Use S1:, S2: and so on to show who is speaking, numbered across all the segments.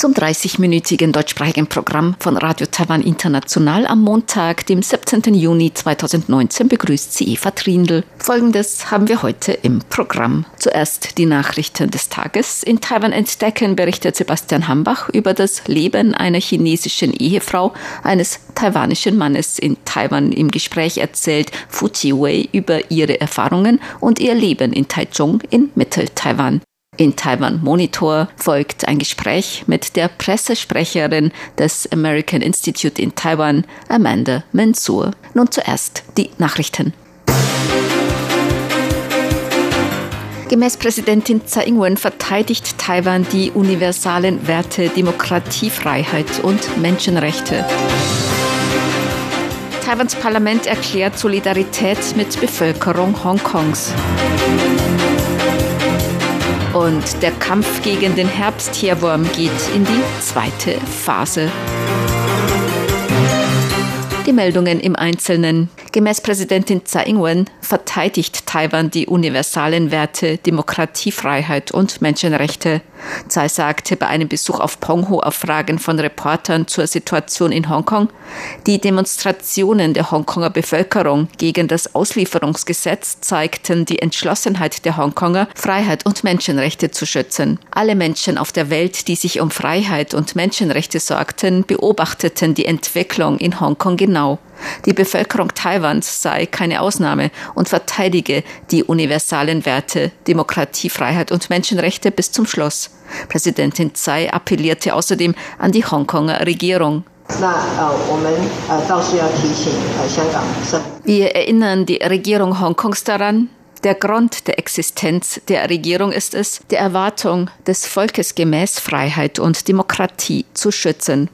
S1: zum 30-minütigen deutschsprachigen Programm von Radio Taiwan International am Montag, dem 17. Juni 2019, begrüßt sie Eva Trindl. Folgendes haben wir heute im Programm. Zuerst die Nachrichten des Tages. In Taiwan entdecken berichtet Sebastian Hambach über das Leben einer chinesischen Ehefrau eines taiwanischen Mannes in Taiwan. Im Gespräch erzählt Fu Jiwei über ihre Erfahrungen und ihr Leben in Taichung in Mittel-Taiwan. In Taiwan Monitor folgt ein Gespräch mit der Pressesprecherin des American Institute in Taiwan, Amanda Mensur. Nun zuerst die Nachrichten. Gemäß Präsidentin Tsai Ing-wen verteidigt Taiwan die universalen Werte Demokratie, Freiheit und Menschenrechte. Taiwans Parlament erklärt Solidarität mit Bevölkerung Hongkongs. Und der Kampf gegen den Herbsttierwurm geht in die zweite Phase. Die Meldungen im Einzelnen. Gemäß Präsidentin Tsai Ing-wen verteidigt Taiwan die universalen Werte Demokratie, Freiheit und Menschenrechte. Tsai sagte bei einem Besuch auf Pongho auf Fragen von Reportern zur Situation in Hongkong, die Demonstrationen der Hongkonger Bevölkerung gegen das Auslieferungsgesetz zeigten die Entschlossenheit der Hongkonger, Freiheit und Menschenrechte zu schützen. Alle Menschen auf der Welt, die sich um Freiheit und Menschenrechte sorgten, beobachteten die Entwicklung in Hongkong genau. Die Bevölkerung Taiwans sei keine Ausnahme und verteidige die universalen Werte Demokratie, Freiheit und Menschenrechte bis zum Schluss. Präsidentin Tsai appellierte außerdem an die Hongkonger Regierung. Wir erinnern die Regierung Hongkongs daran, der Grund der Existenz der Regierung ist es, die Erwartung des Volkes gemäß Freiheit und Demokratie zu schützen.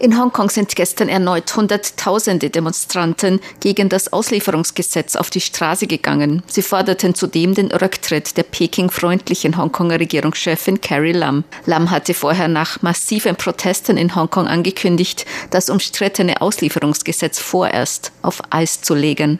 S1: In Hongkong sind gestern erneut Hunderttausende Demonstranten gegen das Auslieferungsgesetz auf die Straße gegangen. Sie forderten zudem den Rücktritt der Peking-freundlichen Hongkonger Regierungschefin Carrie Lam. Lam hatte vorher nach massiven Protesten in Hongkong angekündigt, das umstrittene Auslieferungsgesetz vorerst auf Eis zu legen.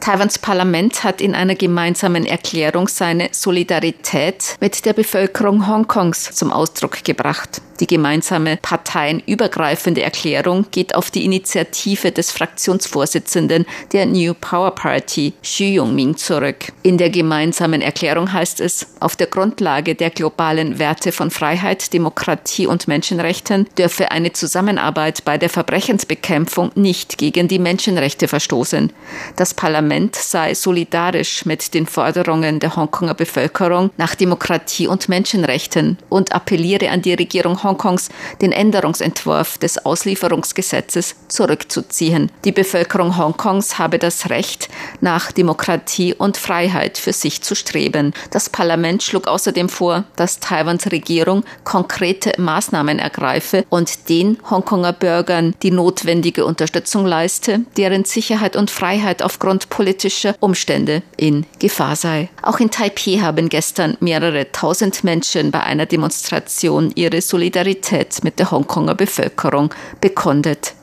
S1: Taiwans Parlament hat in einer gemeinsamen Erklärung seine Solidarität mit der Bevölkerung Hongkongs zum Ausdruck gebracht. Die gemeinsame parteienübergreifende Erklärung geht auf die Initiative des Fraktionsvorsitzenden der New Power Party, Xu Yongming, zurück. In der gemeinsamen Erklärung heißt es, auf der Grundlage der globalen Werte von Freiheit, Demokratie und Menschenrechten dürfe eine Zusammenarbeit bei der Verbrechensbekämpfung nicht gegen die Menschenrechte verstoßen. Das Parlament sei solidarisch mit den Forderungen der Hongkonger Bevölkerung nach Demokratie und Menschenrechten und appelliere an die Regierung Hongkongs, den Änderungsentwurf des Auslieferungsgesetzes zurückzuziehen. Die Bevölkerung Hongkongs habe das Recht, nach Demokratie und Freiheit für sich zu streben. Das Parlament schlug außerdem vor, dass Taiwans Regierung konkrete Maßnahmen ergreife und den Hongkonger Bürgern die notwendige Unterstützung leiste, deren Sicherheit und Freiheit aufgrund politischer Umstände in Gefahr sei. Auch in Taipei haben gestern mehrere tausend Menschen bei einer Demonstration ihre Solidarität Solidarität mit der Hongkonger Bevölkerung bekundet.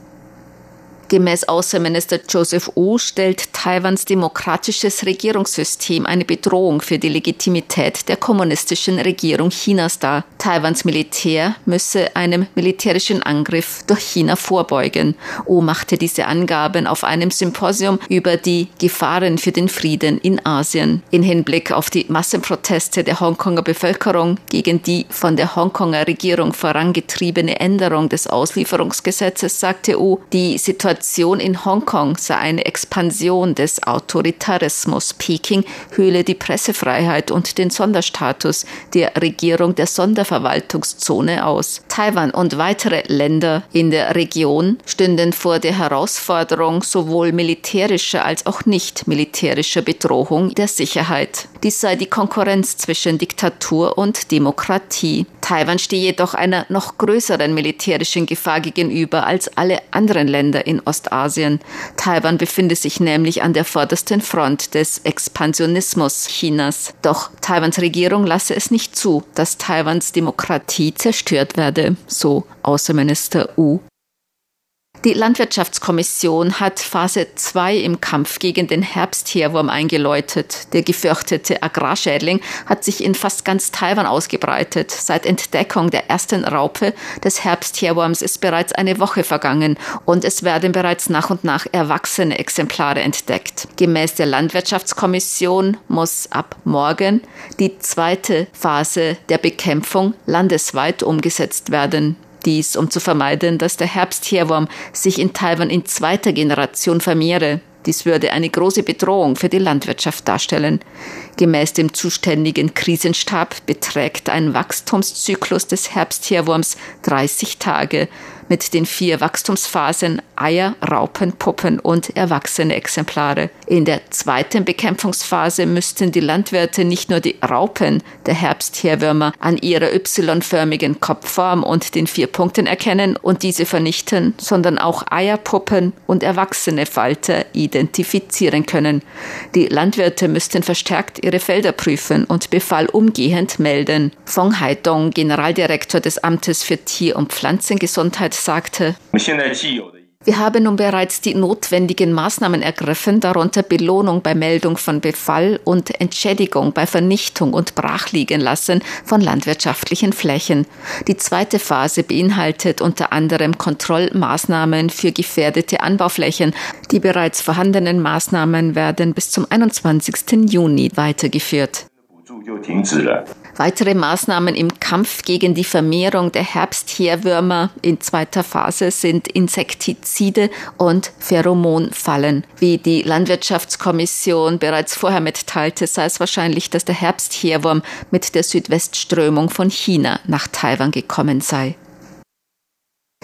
S1: Gemäß Außenminister Joseph Wu stellt Taiwans demokratisches Regierungssystem eine Bedrohung für die Legitimität der kommunistischen Regierung Chinas dar. Taiwans Militär müsse einem militärischen Angriff durch China vorbeugen. Wu machte diese Angaben auf einem Symposium über die Gefahren für den Frieden in Asien. In Hinblick auf die Massenproteste der Hongkonger Bevölkerung gegen die von der Hongkonger Regierung vorangetriebene Änderung des Auslieferungsgesetzes sagte Wu, die Situation Situation in Hongkong sei eine Expansion des Autoritarismus. Peking höhle die Pressefreiheit und den Sonderstatus der Regierung der Sonderverwaltungszone aus. Taiwan und weitere Länder in der Region stünden vor der Herausforderung sowohl militärischer als auch nicht militärischer Bedrohung der Sicherheit. Dies sei die Konkurrenz zwischen Diktatur und Demokratie. Taiwan stehe jedoch einer noch größeren militärischen Gefahr gegenüber als alle anderen Länder in Ostasien. Taiwan befinde sich nämlich an der vordersten Front des Expansionismus Chinas. Doch Taiwans Regierung lasse es nicht zu, dass Taiwans Demokratie zerstört werde, so Außenminister Wu. Die Landwirtschaftskommission hat Phase 2 im Kampf gegen den Herbstherwurm eingeläutet. Der gefürchtete Agrarschädling hat sich in fast ganz Taiwan ausgebreitet. Seit Entdeckung der ersten Raupe des Herbstherwurms ist bereits eine Woche vergangen und es werden bereits nach und nach erwachsene Exemplare entdeckt. Gemäß der Landwirtschaftskommission muss ab morgen die zweite Phase der Bekämpfung landesweit umgesetzt werden. Dies, um zu vermeiden, dass der Herbstherwurm sich in Taiwan in zweiter Generation vermehre. Dies würde eine große Bedrohung für die Landwirtschaft darstellen. Gemäß dem zuständigen Krisenstab beträgt ein Wachstumszyklus des Herbstherwurms 30 Tage mit den vier Wachstumsphasen Eier, Raupen, Puppen und erwachsene Exemplare. In der zweiten Bekämpfungsphase müssten die Landwirte nicht nur die Raupen der Herbstherwürmer an ihrer Y-förmigen Kopfform und den vier Punkten erkennen und diese vernichten, sondern auch Eierpuppen und erwachsene Falter identifizieren können. Die Landwirte müssten verstärkt ihre Felder prüfen und Befall umgehend melden. Fong Haidong, Generaldirektor des Amtes für Tier- und Pflanzengesundheit, sagte, wir haben nun bereits die notwendigen Maßnahmen ergriffen, darunter Belohnung bei Meldung von Befall und Entschädigung bei Vernichtung und Brachliegen-lassen von landwirtschaftlichen Flächen. Die zweite Phase beinhaltet unter anderem Kontrollmaßnahmen für gefährdete Anbauflächen. Die bereits vorhandenen Maßnahmen werden bis zum 21. Juni weitergeführt. Weitere Maßnahmen im Kampf gegen die Vermehrung der Herbstheerwürmer in zweiter Phase sind Insektizide und Pheromonfallen. Wie die Landwirtschaftskommission bereits vorher mitteilte, sei es wahrscheinlich, dass der Herbstheerwurm mit der Südwestströmung von China nach Taiwan gekommen sei.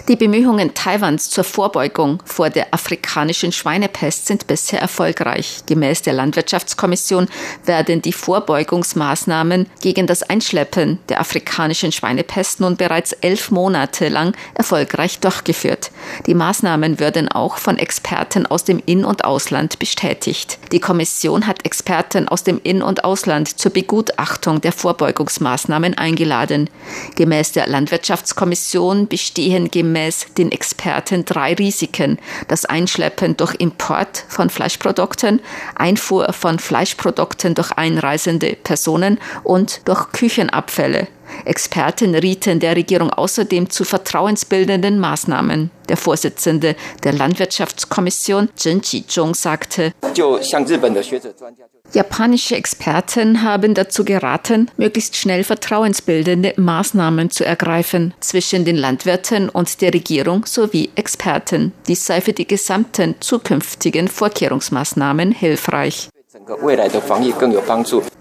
S1: Die Bemühungen Taiwans zur Vorbeugung vor der afrikanischen Schweinepest sind bisher erfolgreich. Gemäß der Landwirtschaftskommission werden die Vorbeugungsmaßnahmen gegen das Einschleppen der afrikanischen Schweinepest nun bereits elf Monate lang erfolgreich durchgeführt. Die Maßnahmen würden auch von Experten aus dem In- und Ausland bestätigt. Die Kommission hat Experten aus dem In- und Ausland zur Begutachtung der Vorbeugungsmaßnahmen eingeladen. Gemäß der Landwirtschaftskommission bestehen gemäß gemäß den Experten drei Risiken. Das Einschleppen durch Import von Fleischprodukten, Einfuhr von Fleischprodukten durch einreisende Personen und durch Küchenabfälle. Experten rieten der Regierung außerdem zu vertrauensbildenden Maßnahmen. Der Vorsitzende der Landwirtschaftskommission, Zhen Qizhong, sagte, Japanische Experten haben dazu geraten, möglichst schnell vertrauensbildende Maßnahmen zu ergreifen zwischen den Landwirten und der Regierung sowie Experten. Dies sei für die gesamten zukünftigen Vorkehrungsmaßnahmen hilfreich.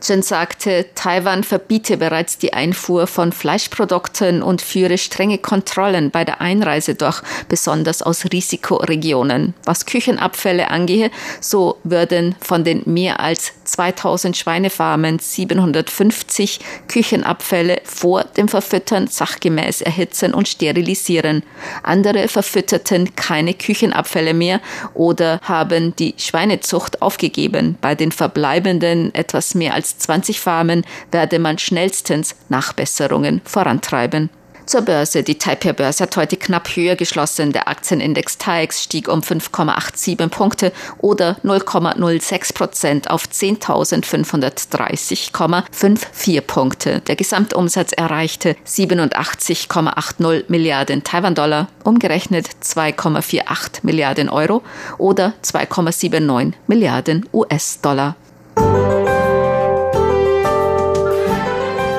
S1: Chen sagte, Taiwan verbiete bereits die Einfuhr von Fleischprodukten und führe strenge Kontrollen bei der Einreise durch, besonders aus Risikoregionen. Was Küchenabfälle angehe, so würden von den mehr als 2000 Schweinefarmen 750 Küchenabfälle vor dem Verfüttern sachgemäß erhitzen und sterilisieren. Andere verfütterten keine Küchenabfälle mehr oder haben die Schweinezucht aufgegeben. Bei den verbleibenden etwas mehr als 20 Farmen werde man schnellstens Nachbesserungen vorantreiben. Zur Börse. Die Taipei-Börse hat heute knapp höher geschlossen. Der Aktienindex TAIX stieg um 5,87 Punkte oder 0,06 Prozent auf 10.530,54 Punkte. Der Gesamtumsatz erreichte 87,80 Milliarden Taiwan-Dollar, umgerechnet 2,48 Milliarden Euro oder 2,79 Milliarden US-Dollar.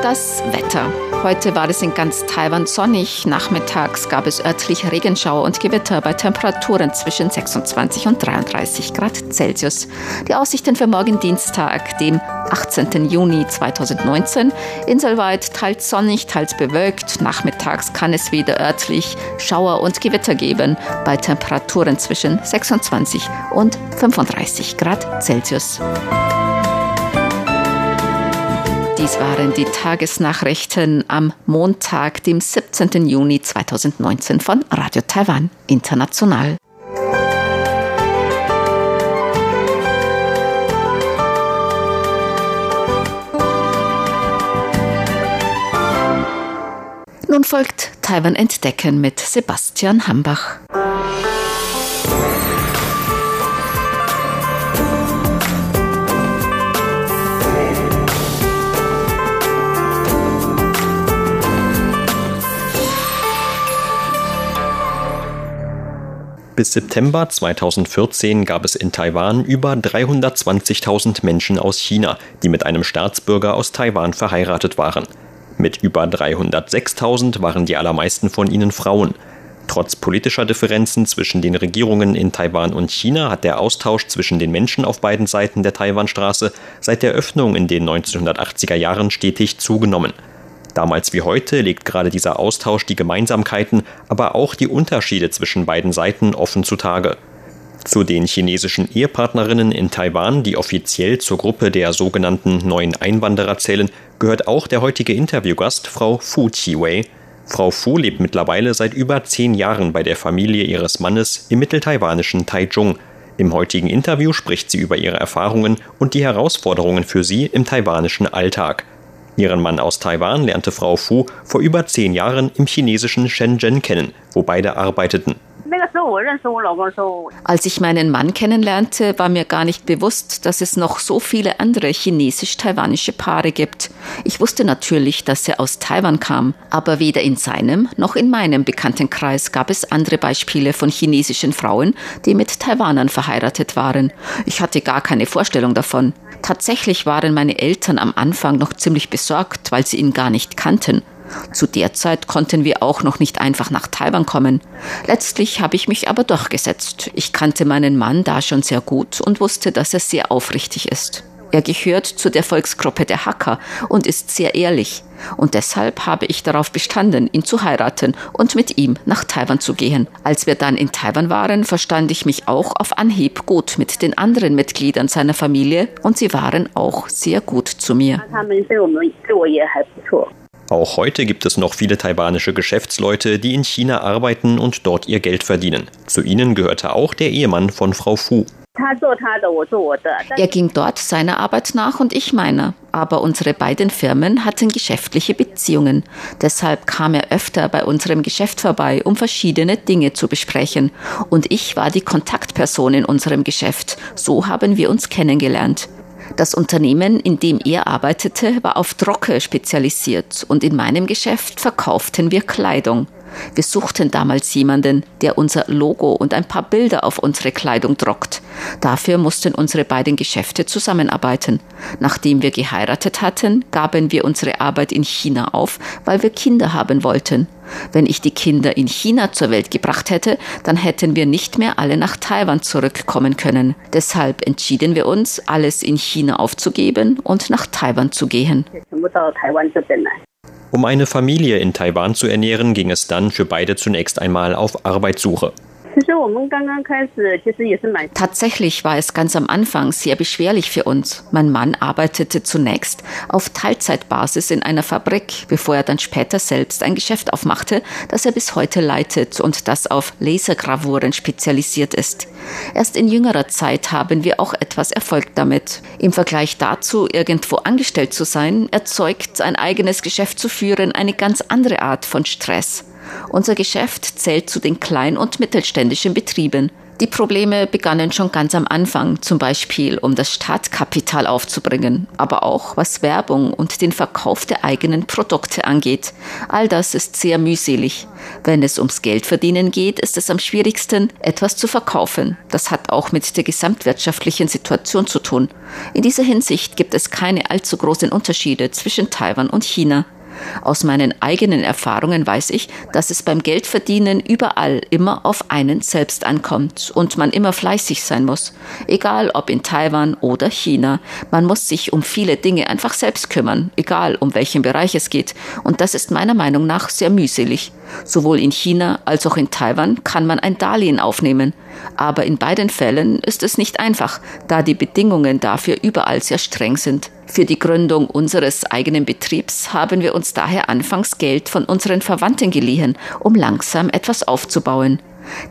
S1: Das Wetter. Heute war es in ganz Taiwan sonnig. Nachmittags gab es örtlich Regenschauer und Gewitter bei Temperaturen zwischen 26 und 33 Grad Celsius. Die Aussichten für morgen Dienstag, dem 18. Juni 2019. Inselweit teils sonnig, teils bewölkt. Nachmittags kann es wieder örtlich Schauer und Gewitter geben bei Temperaturen zwischen 26 und 35 Grad Celsius. Dies waren die Tagesnachrichten am Montag, dem 17. Juni 2019 von Radio Taiwan International. Nun folgt Taiwan Entdecken mit Sebastian Hambach.
S2: Bis September 2014 gab es in Taiwan über 320.000 Menschen aus China, die mit einem Staatsbürger aus Taiwan verheiratet waren. Mit über 306.000 waren die allermeisten von ihnen Frauen. Trotz politischer Differenzen zwischen den Regierungen in Taiwan und China hat der Austausch zwischen den Menschen auf beiden Seiten der Taiwanstraße seit der Öffnung in den 1980er Jahren stetig zugenommen. Damals wie heute legt gerade dieser Austausch die Gemeinsamkeiten, aber auch die Unterschiede zwischen beiden Seiten offen zutage. Zu den chinesischen Ehepartnerinnen in Taiwan, die offiziell zur Gruppe der sogenannten neuen Einwanderer zählen, gehört auch der heutige Interviewgast Frau Fu Chiwei. Frau Fu lebt mittlerweile seit über zehn Jahren bei der Familie ihres Mannes im mitteltaiwanischen Taichung. Im heutigen Interview spricht sie über ihre Erfahrungen und die Herausforderungen für sie im taiwanischen Alltag. Ihren Mann aus Taiwan lernte Frau Fu vor über zehn Jahren im chinesischen Shenzhen kennen, wo beide arbeiteten.
S1: Als ich meinen Mann kennenlernte, war mir gar nicht bewusst, dass es noch so viele andere chinesisch-taiwanische Paare gibt. Ich wusste natürlich, dass er aus Taiwan kam, aber weder in seinem noch in meinem Bekanntenkreis gab es andere Beispiele von chinesischen Frauen, die mit Taiwanern verheiratet waren. Ich hatte gar keine Vorstellung davon. Tatsächlich waren meine Eltern am Anfang noch ziemlich besorgt, weil sie ihn gar nicht kannten. Zu der Zeit konnten wir auch noch nicht einfach nach Taiwan kommen. Letztlich habe ich mich aber durchgesetzt. Ich kannte meinen Mann da schon sehr gut und wusste, dass er sehr aufrichtig ist. Er gehört zu der Volksgruppe der Hacker und ist sehr ehrlich. Und deshalb habe ich darauf bestanden, ihn zu heiraten und mit ihm nach Taiwan zu gehen. Als wir dann in Taiwan waren, verstand ich mich auch auf Anhieb gut mit den anderen Mitgliedern seiner Familie und sie waren auch sehr gut zu mir.
S2: Auch heute gibt es noch viele taiwanische Geschäftsleute, die in China arbeiten und dort ihr Geld verdienen. Zu ihnen gehörte auch der Ehemann von Frau Fu.
S1: Er ging dort seiner Arbeit nach und ich meiner. Aber unsere beiden Firmen hatten geschäftliche Beziehungen. Deshalb kam er öfter bei unserem Geschäft vorbei, um verschiedene Dinge zu besprechen. Und ich war die Kontaktperson in unserem Geschäft. So haben wir uns kennengelernt. Das Unternehmen, in dem er arbeitete, war auf Drocke spezialisiert und in meinem Geschäft verkauften wir Kleidung. Wir suchten damals jemanden, der unser Logo und ein paar Bilder auf unsere Kleidung druckt. Dafür mussten unsere beiden Geschäfte zusammenarbeiten. Nachdem wir geheiratet hatten, gaben wir unsere Arbeit in China auf, weil wir Kinder haben wollten. Wenn ich die Kinder in China zur Welt gebracht hätte, dann hätten wir nicht mehr alle nach Taiwan zurückkommen können. Deshalb entschieden wir uns, alles in China aufzugeben und nach Taiwan zu gehen.
S2: Um eine Familie in Taiwan zu ernähren, ging es dann für beide zunächst einmal auf Arbeitssuche.
S1: Tatsächlich war es ganz am Anfang sehr beschwerlich für uns. Mein Mann arbeitete zunächst auf Teilzeitbasis in einer Fabrik, bevor er dann später selbst ein Geschäft aufmachte, das er bis heute leitet und das auf Lasergravuren spezialisiert ist. Erst in jüngerer Zeit haben wir auch etwas Erfolg damit. Im Vergleich dazu, irgendwo angestellt zu sein, erzeugt ein eigenes Geschäft zu führen eine ganz andere Art von Stress. Unser Geschäft zählt zu den klein- und mittelständischen Betrieben. Die Probleme begannen schon ganz am Anfang, zum Beispiel um das Startkapital aufzubringen, aber auch was Werbung und den Verkauf der eigenen Produkte angeht. All das ist sehr mühselig. Wenn es ums Geldverdienen geht, ist es am schwierigsten, etwas zu verkaufen. Das hat auch mit der gesamtwirtschaftlichen Situation zu tun. In dieser Hinsicht gibt es keine allzu großen Unterschiede zwischen Taiwan und China. Aus meinen eigenen Erfahrungen weiß ich, dass es beim Geldverdienen überall immer auf einen selbst ankommt und man immer fleißig sein muss. Egal ob in Taiwan oder China. Man muss sich um viele Dinge einfach selbst kümmern, egal um welchen Bereich es geht. Und das ist meiner Meinung nach sehr mühselig. Sowohl in China als auch in Taiwan kann man ein Darlehen aufnehmen. Aber in beiden Fällen ist es nicht einfach, da die Bedingungen dafür überall sehr streng sind. Für die Gründung unseres eigenen Betriebs haben wir uns daher anfangs Geld von unseren Verwandten geliehen, um langsam etwas aufzubauen.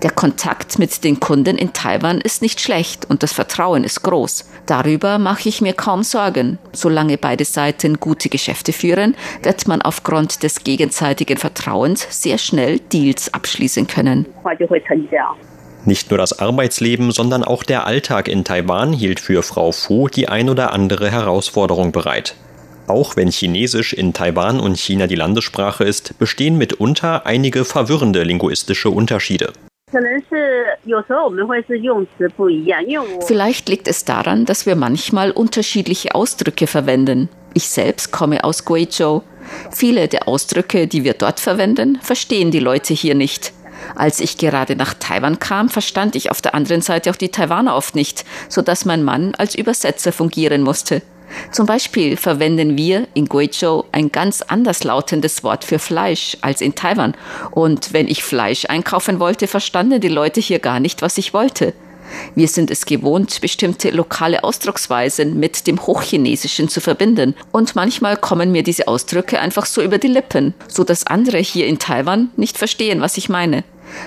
S1: Der Kontakt mit den Kunden in Taiwan ist nicht schlecht und das Vertrauen ist groß. Darüber mache ich mir kaum Sorgen. Solange beide Seiten gute Geschäfte führen, wird man aufgrund des gegenseitigen Vertrauens sehr schnell Deals abschließen können.
S2: Nicht nur das Arbeitsleben, sondern auch der Alltag in Taiwan hielt für Frau Fu die ein oder andere Herausforderung bereit. Auch wenn Chinesisch in Taiwan und China die Landessprache ist, bestehen mitunter einige verwirrende linguistische Unterschiede.
S1: Vielleicht liegt es daran, dass wir manchmal unterschiedliche Ausdrücke verwenden. Ich selbst komme aus Guizhou. Viele der Ausdrücke, die wir dort verwenden, verstehen die Leute hier nicht. Als ich gerade nach Taiwan kam, verstand ich auf der anderen Seite auch die Taiwaner oft nicht, so dass mein Mann als Übersetzer fungieren musste. Zum Beispiel verwenden wir in Guizhou ein ganz anders lautendes Wort für Fleisch als in Taiwan. Und wenn ich Fleisch einkaufen wollte, verstanden die Leute hier gar nicht, was ich wollte. Wir sind es gewohnt, bestimmte lokale Ausdrucksweisen mit dem Hochchinesischen zu verbinden. Und manchmal kommen mir diese Ausdrücke einfach so über die Lippen, so dass andere hier in Taiwan nicht verstehen, was ich meine.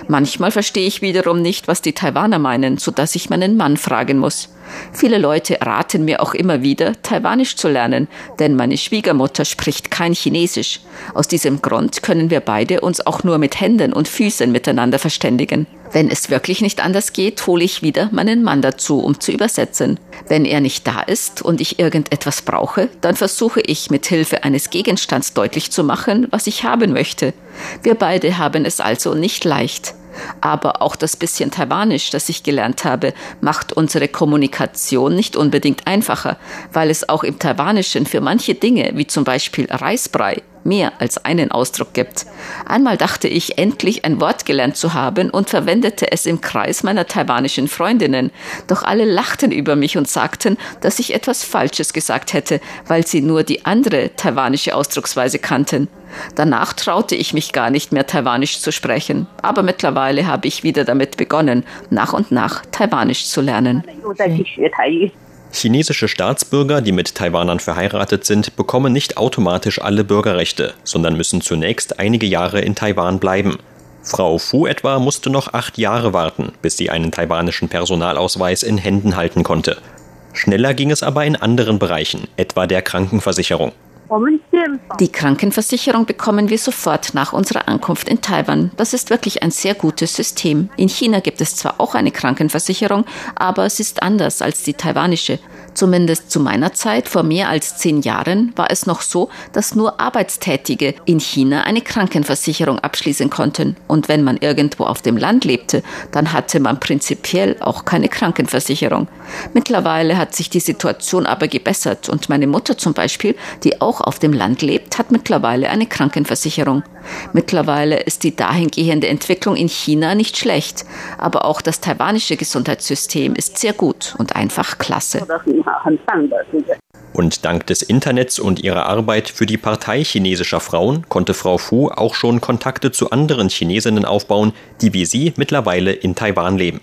S1: Manchmal verstehe ich wiederum nicht, was die Taiwaner meinen, so dass ich meinen Mann fragen muss. Viele Leute raten mir auch immer wieder, Taiwanisch zu lernen, denn meine Schwiegermutter spricht kein Chinesisch. Aus diesem Grund können wir beide uns auch nur mit Händen und Füßen miteinander verständigen. Wenn es wirklich nicht anders geht, hole ich wieder meinen Mann dazu, um zu übersetzen. Wenn er nicht da ist und ich irgendetwas brauche, dann versuche ich mit Hilfe eines Gegenstands deutlich zu machen, was ich haben möchte. Wir beide haben es also nicht leicht. Aber auch das bisschen Taiwanisch, das ich gelernt habe, macht unsere Kommunikation nicht unbedingt einfacher, weil es auch im Taiwanischen für manche Dinge, wie zum Beispiel Reisbrei, mehr als einen Ausdruck gibt. Einmal dachte ich, endlich ein Wort gelernt zu haben und verwendete es im Kreis meiner taiwanischen Freundinnen. Doch alle lachten über mich und sagten, dass ich etwas Falsches gesagt hätte, weil sie nur die andere taiwanische Ausdrucksweise kannten. Danach traute ich mich gar nicht mehr Taiwanisch zu sprechen, aber mittlerweile habe ich wieder damit begonnen, nach und nach Taiwanisch zu lernen.
S2: Chinesische Staatsbürger, die mit Taiwanern verheiratet sind, bekommen nicht automatisch alle Bürgerrechte, sondern müssen zunächst einige Jahre in Taiwan bleiben. Frau Fu etwa musste noch acht Jahre warten, bis sie einen taiwanischen Personalausweis in Händen halten konnte. Schneller ging es aber in anderen Bereichen, etwa der Krankenversicherung.
S1: Die Krankenversicherung bekommen wir sofort nach unserer Ankunft in Taiwan. Das ist wirklich ein sehr gutes System. In China gibt es zwar auch eine Krankenversicherung, aber es ist anders als die taiwanische. Zumindest zu meiner Zeit, vor mehr als zehn Jahren, war es noch so, dass nur Arbeitstätige in China eine Krankenversicherung abschließen konnten. Und wenn man irgendwo auf dem Land lebte, dann hatte man prinzipiell auch keine Krankenversicherung. Mittlerweile hat sich die Situation aber gebessert und meine Mutter zum Beispiel, die auch auf dem Land lebt, hat mittlerweile eine Krankenversicherung. Mittlerweile ist die dahingehende Entwicklung in China nicht schlecht, aber auch das taiwanische Gesundheitssystem ist sehr gut und einfach klasse.
S2: Und dank des Internets und ihrer Arbeit für die Partei chinesischer Frauen konnte Frau Fu auch schon Kontakte zu anderen Chinesinnen aufbauen, die wie sie mittlerweile in Taiwan leben.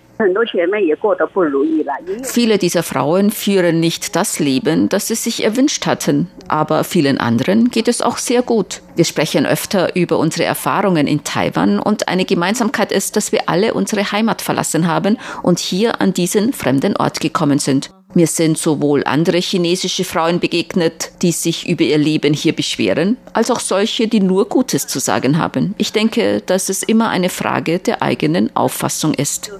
S1: Viele dieser Frauen führen nicht das Leben, das sie sich erwünscht hatten, aber vielen anderen geht es auch sehr gut. Wir sprechen öfter über unsere Erfahrungen in Taiwan und eine Gemeinsamkeit ist, dass wir alle unsere Heimat verlassen haben und hier an diesen fremden Ort gekommen sind. Mir sind sowohl andere chinesische Frauen begegnet, die sich über ihr Leben hier beschweren, als auch solche, die nur Gutes zu sagen haben. Ich denke, dass es immer eine Frage der eigenen Auffassung ist.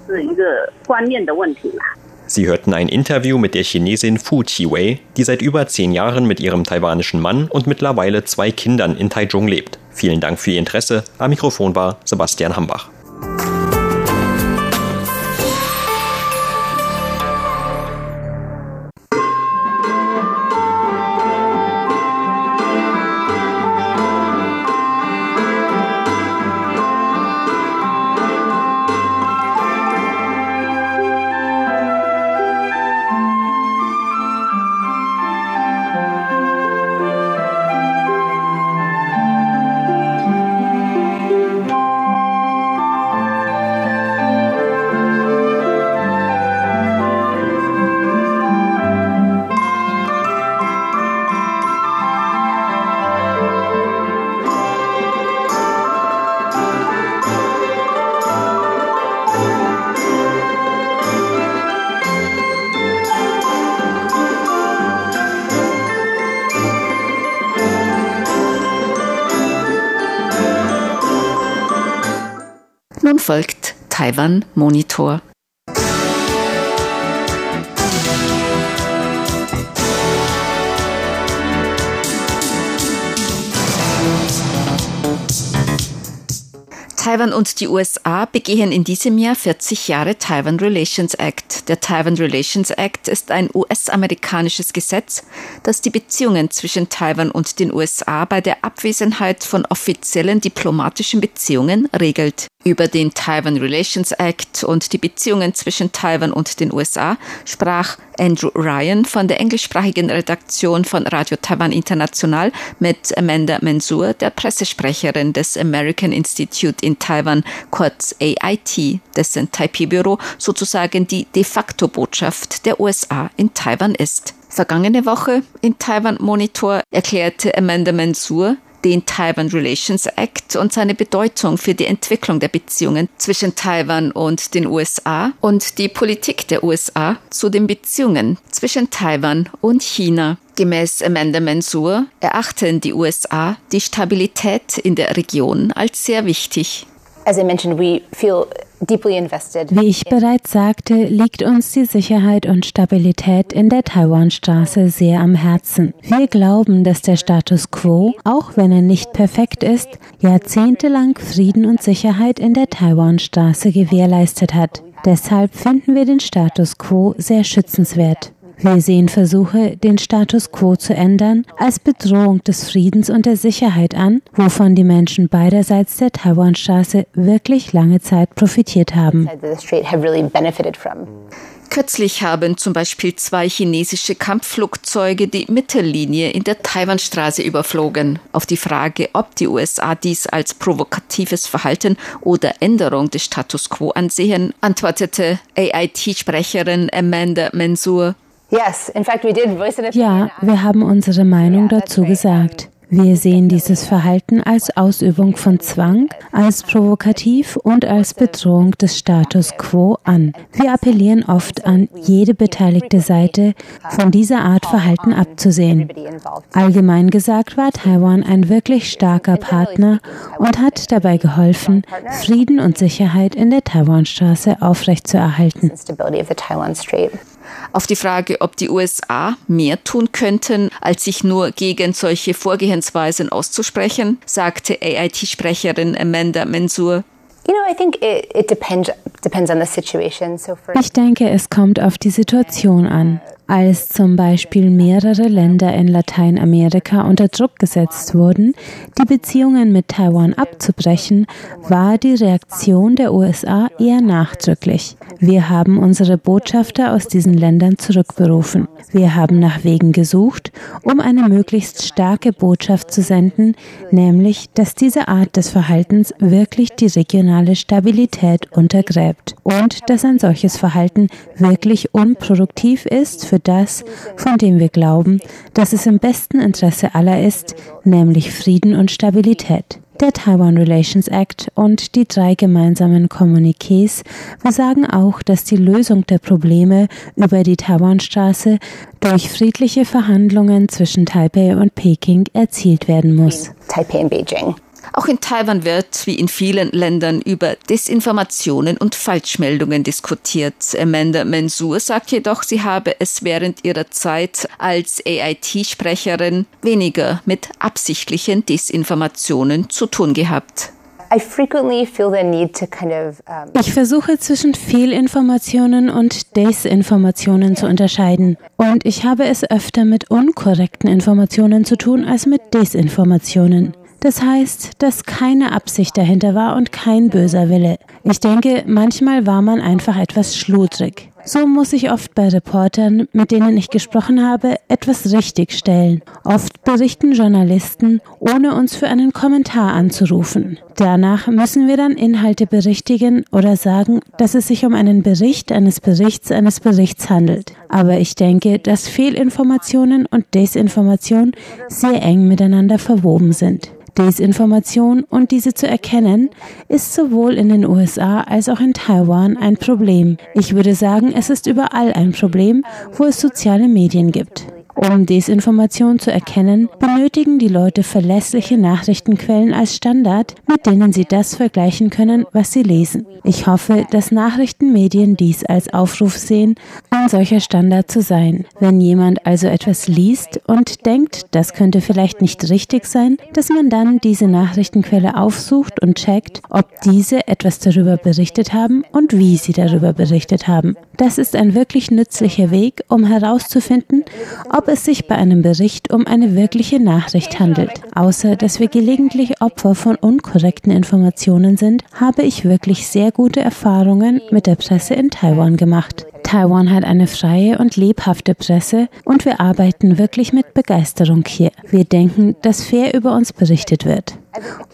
S2: Sie hörten ein Interview mit der Chinesin Fu Qiwei, die seit über zehn Jahren mit ihrem taiwanischen Mann und mittlerweile zwei Kindern in Taichung lebt. Vielen Dank für Ihr Interesse. Am Mikrofon war Sebastian Hambach.
S1: Folgt Taiwan Monitor. Taiwan und die USA begehen in diesem Jahr 40 Jahre Taiwan Relations Act. Der Taiwan Relations Act ist ein US-amerikanisches Gesetz, das die Beziehungen zwischen Taiwan und den USA bei der Abwesenheit von offiziellen diplomatischen Beziehungen regelt. Über den Taiwan Relations Act und die Beziehungen zwischen Taiwan und den USA sprach Andrew Ryan von der englischsprachigen Redaktion von Radio Taiwan International mit Amanda Mensur, der Pressesprecherin des American Institute in Taiwan, kurz AIT, dessen Taipei-Büro sozusagen die de facto Botschaft der USA in Taiwan ist. Vergangene Woche in Taiwan Monitor erklärte Amanda Mensur, den Taiwan Relations Act und seine Bedeutung für die Entwicklung der Beziehungen zwischen Taiwan und den USA und die Politik der USA zu den Beziehungen zwischen Taiwan und China. Gemäß Amanda Mansour erachten die USA die Stabilität in der Region als sehr wichtig.
S3: As I mentioned, we feel wie ich bereits sagte, liegt uns die Sicherheit und Stabilität in der Taiwanstraße sehr am Herzen. Wir glauben, dass der Status quo, auch wenn er nicht perfekt ist, jahrzehntelang Frieden und Sicherheit in der Taiwanstraße gewährleistet hat. Deshalb finden wir den Status quo sehr schützenswert. Wir sehen Versuche, den Status quo zu ändern, als Bedrohung des Friedens und der Sicherheit an, wovon die Menschen beiderseits der Taiwanstraße wirklich lange Zeit profitiert haben.
S1: Kürzlich haben zum Beispiel zwei chinesische Kampfflugzeuge die Mittellinie in der Taiwanstraße überflogen. Auf die Frage, ob die USA dies als provokatives Verhalten oder Änderung des Status quo ansehen, antwortete AIT-Sprecherin Amanda Mensur,
S3: ja, wir haben unsere Meinung dazu gesagt. Wir sehen dieses Verhalten als Ausübung von Zwang, als provokativ und als Bedrohung des Status quo an. Wir appellieren oft an jede beteiligte Seite, von dieser Art Verhalten abzusehen. Allgemein gesagt war Taiwan ein wirklich starker Partner und hat dabei geholfen, Frieden und Sicherheit in der Taiwanstraße aufrechtzuerhalten.
S1: Auf die Frage, ob die USA mehr tun könnten, als sich nur gegen solche Vorgehensweisen auszusprechen, sagte AIT-Sprecherin Amanda Mensur.
S3: Ich denke, es kommt auf die Situation an. Als zum Beispiel mehrere Länder in Lateinamerika unter Druck gesetzt wurden, die Beziehungen mit Taiwan abzubrechen, war die Reaktion der USA eher nachdrücklich. Wir haben unsere Botschafter aus diesen Ländern zurückberufen. Wir haben nach Wegen gesucht, um eine möglichst starke Botschaft zu senden, nämlich, dass diese Art des Verhaltens wirklich die regionale Stabilität untergräbt und dass ein solches Verhalten wirklich unproduktiv ist für für das, von dem wir glauben, dass es im besten Interesse aller ist, nämlich Frieden und Stabilität. Der Taiwan Relations Act und die drei gemeinsamen Kommuniqués besagen auch, dass die Lösung der Probleme über die Taiwanstraße durch friedliche Verhandlungen zwischen Taipei und Peking erzielt werden muss. Taipei und Beijing.
S1: Auch in Taiwan wird, wie in vielen Ländern, über Desinformationen und Falschmeldungen diskutiert. Amanda Mensur sagt jedoch, sie habe es während ihrer Zeit als AIT-Sprecherin weniger mit absichtlichen Desinformationen zu tun gehabt.
S3: Ich versuche zwischen Fehlinformationen und Desinformationen zu unterscheiden. Und ich habe es öfter mit unkorrekten Informationen zu tun als mit Desinformationen. Das heißt, dass keine Absicht dahinter war und kein böser Wille. Ich denke, manchmal war man einfach etwas schludrig. So muss ich oft bei Reportern, mit denen ich gesprochen habe, etwas richtigstellen. Oft berichten Journalisten, ohne uns für einen Kommentar anzurufen. Danach müssen wir dann Inhalte berichtigen oder sagen, dass es sich um einen Bericht eines Berichts eines Berichts handelt. Aber ich denke, dass Fehlinformationen und Desinformation sehr eng miteinander verwoben sind. Desinformation und diese zu erkennen, ist sowohl in den USA als auch in Taiwan ein Problem. Ich würde sagen, es ist überall ein Problem, wo es soziale Medien gibt. Um Desinformation zu erkennen, benötigen die Leute verlässliche Nachrichtenquellen als Standard, mit denen sie das vergleichen können, was sie lesen. Ich hoffe, dass Nachrichtenmedien dies als Aufruf sehen, ein solcher Standard zu sein. Wenn jemand also etwas liest und denkt, das könnte vielleicht nicht richtig sein, dass man dann diese Nachrichtenquelle aufsucht und checkt, ob diese etwas darüber berichtet haben und wie sie darüber berichtet haben. Das ist ein wirklich nützlicher Weg, um herauszufinden, ob es sich bei einem Bericht um eine wirkliche Nachricht handelt. Außer dass wir gelegentlich Opfer von unkorrekten Informationen sind, habe ich wirklich sehr gute Erfahrungen mit der Presse in Taiwan gemacht. Taiwan hat eine freie und lebhafte Presse und wir arbeiten wirklich mit Begeisterung hier. Wir denken, dass fair über uns berichtet wird.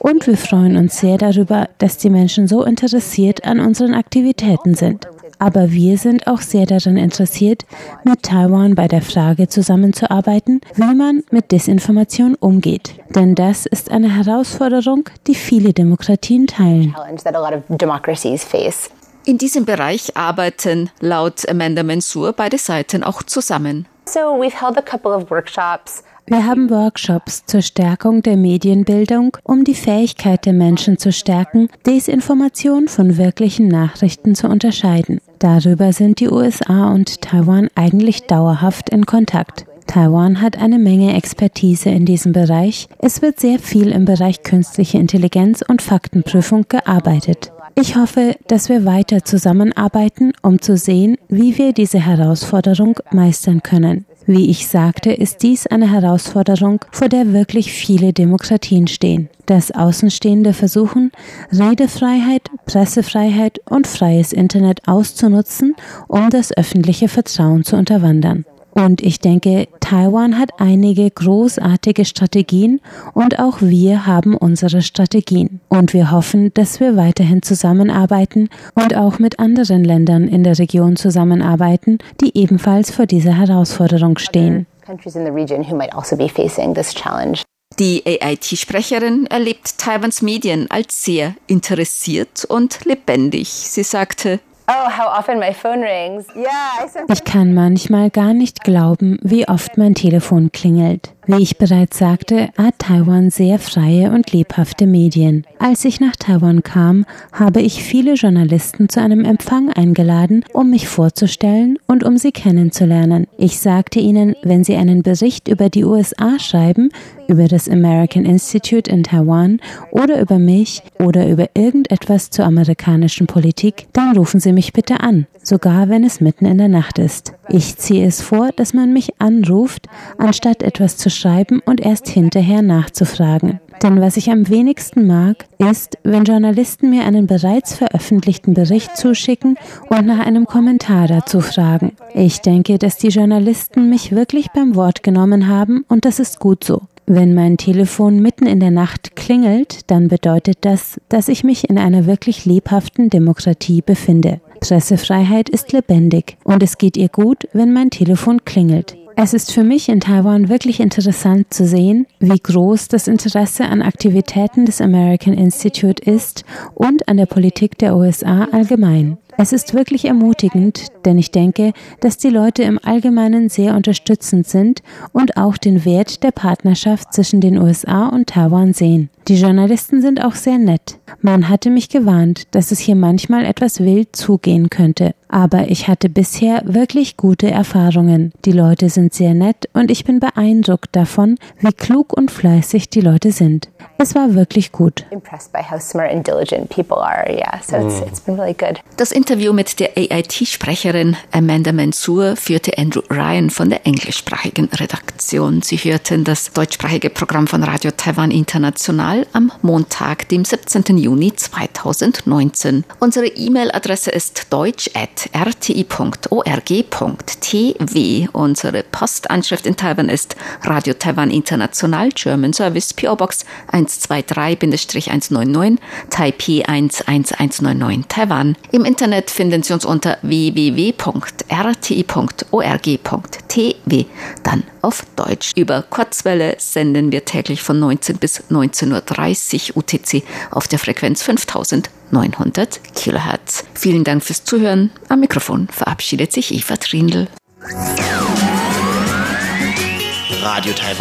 S3: Und wir freuen uns sehr darüber, dass die Menschen so interessiert an unseren Aktivitäten sind. Aber wir sind auch sehr daran interessiert, mit Taiwan bei der Frage zusammenzuarbeiten, wie man mit Desinformation umgeht. Denn das ist eine Herausforderung, die viele Demokratien teilen.
S1: In diesem Bereich arbeiten laut Amanda Mansour beide Seiten auch zusammen.
S3: So we've held a couple of workshops wir haben Workshops zur Stärkung der Medienbildung, um die Fähigkeit der Menschen zu stärken, Desinformation von wirklichen Nachrichten zu unterscheiden. Darüber sind die USA und Taiwan eigentlich dauerhaft in Kontakt. Taiwan hat eine Menge Expertise in diesem Bereich. Es wird sehr viel im Bereich künstliche Intelligenz und Faktenprüfung gearbeitet. Ich hoffe, dass wir weiter zusammenarbeiten, um zu sehen, wie wir diese Herausforderung meistern können. Wie ich sagte, ist dies eine Herausforderung, vor der wirklich viele Demokratien stehen. Dass Außenstehende versuchen, Redefreiheit, Pressefreiheit und freies Internet auszunutzen, um das öffentliche Vertrauen zu unterwandern. Und ich denke, Taiwan hat einige großartige Strategien und auch wir haben unsere Strategien. Und wir hoffen, dass wir weiterhin zusammenarbeiten und auch mit anderen Ländern in der Region zusammenarbeiten, die ebenfalls vor dieser Herausforderung stehen. Also
S1: die AIT-Sprecherin erlebt Taiwans Medien als sehr interessiert und lebendig. Sie sagte,
S3: ich kann manchmal gar nicht glauben, wie oft mein Telefon klingelt. Wie ich bereits sagte, hat Taiwan sehr freie und lebhafte Medien. Als ich nach Taiwan kam, habe ich viele Journalisten zu einem Empfang eingeladen, um mich vorzustellen und um sie kennenzulernen. Ich sagte ihnen, wenn sie einen Bericht über die USA schreiben, über das American Institute in Taiwan oder über mich oder über irgendetwas zur amerikanischen Politik, dann rufen Sie mich bitte an, sogar wenn es mitten in der Nacht ist. Ich ziehe es vor, dass man mich anruft, anstatt etwas zu schreiben und erst hinterher nachzufragen. Denn was ich am wenigsten mag, ist, wenn Journalisten mir einen bereits veröffentlichten Bericht zuschicken und nach einem Kommentar dazu fragen. Ich denke, dass die Journalisten mich wirklich beim Wort genommen haben und das ist gut so. Wenn mein Telefon mitten in der Nacht klingelt, dann bedeutet das, dass ich mich in einer wirklich lebhaften Demokratie befinde. Pressefreiheit ist lebendig und es geht ihr gut, wenn mein Telefon klingelt. Es ist für mich in Taiwan wirklich interessant zu sehen, wie groß das Interesse an Aktivitäten des American Institute ist und an der Politik der USA allgemein. Es ist wirklich ermutigend, denn ich denke, dass die Leute im Allgemeinen sehr unterstützend sind und auch den Wert der Partnerschaft zwischen den USA und Taiwan sehen. Die Journalisten sind auch sehr nett. Man hatte mich gewarnt, dass es hier manchmal etwas wild zugehen könnte, aber ich hatte bisher wirklich gute Erfahrungen. Die Leute sind sehr nett und ich bin beeindruckt davon, wie klug und fleißig die Leute sind. Es war wirklich gut.
S1: Das Interview mit der AIT-Sprecherin Amanda Mansour führte Andrew Ryan von der englischsprachigen Redaktion. Sie hörten das deutschsprachige Programm von Radio Taiwan International am Montag, dem 17. Juni 2019. Unsere E-Mail-Adresse ist deutsch.rti.org.tw. Unsere Postanschrift in Taiwan ist Radio Taiwan International German Service PO Box 123-199 Taipei 11199 Taiwan. Im Internet finden Sie uns unter www.rti.org.tw, dann auf Deutsch. Über Kurzwelle senden wir täglich von 19 bis 19.30 Uhr UTC auf der Frequenz 5900 Kilohertz. Vielen Dank fürs Zuhören. Am Mikrofon verabschiedet sich Eva Trindl.
S4: Radio Taiwan.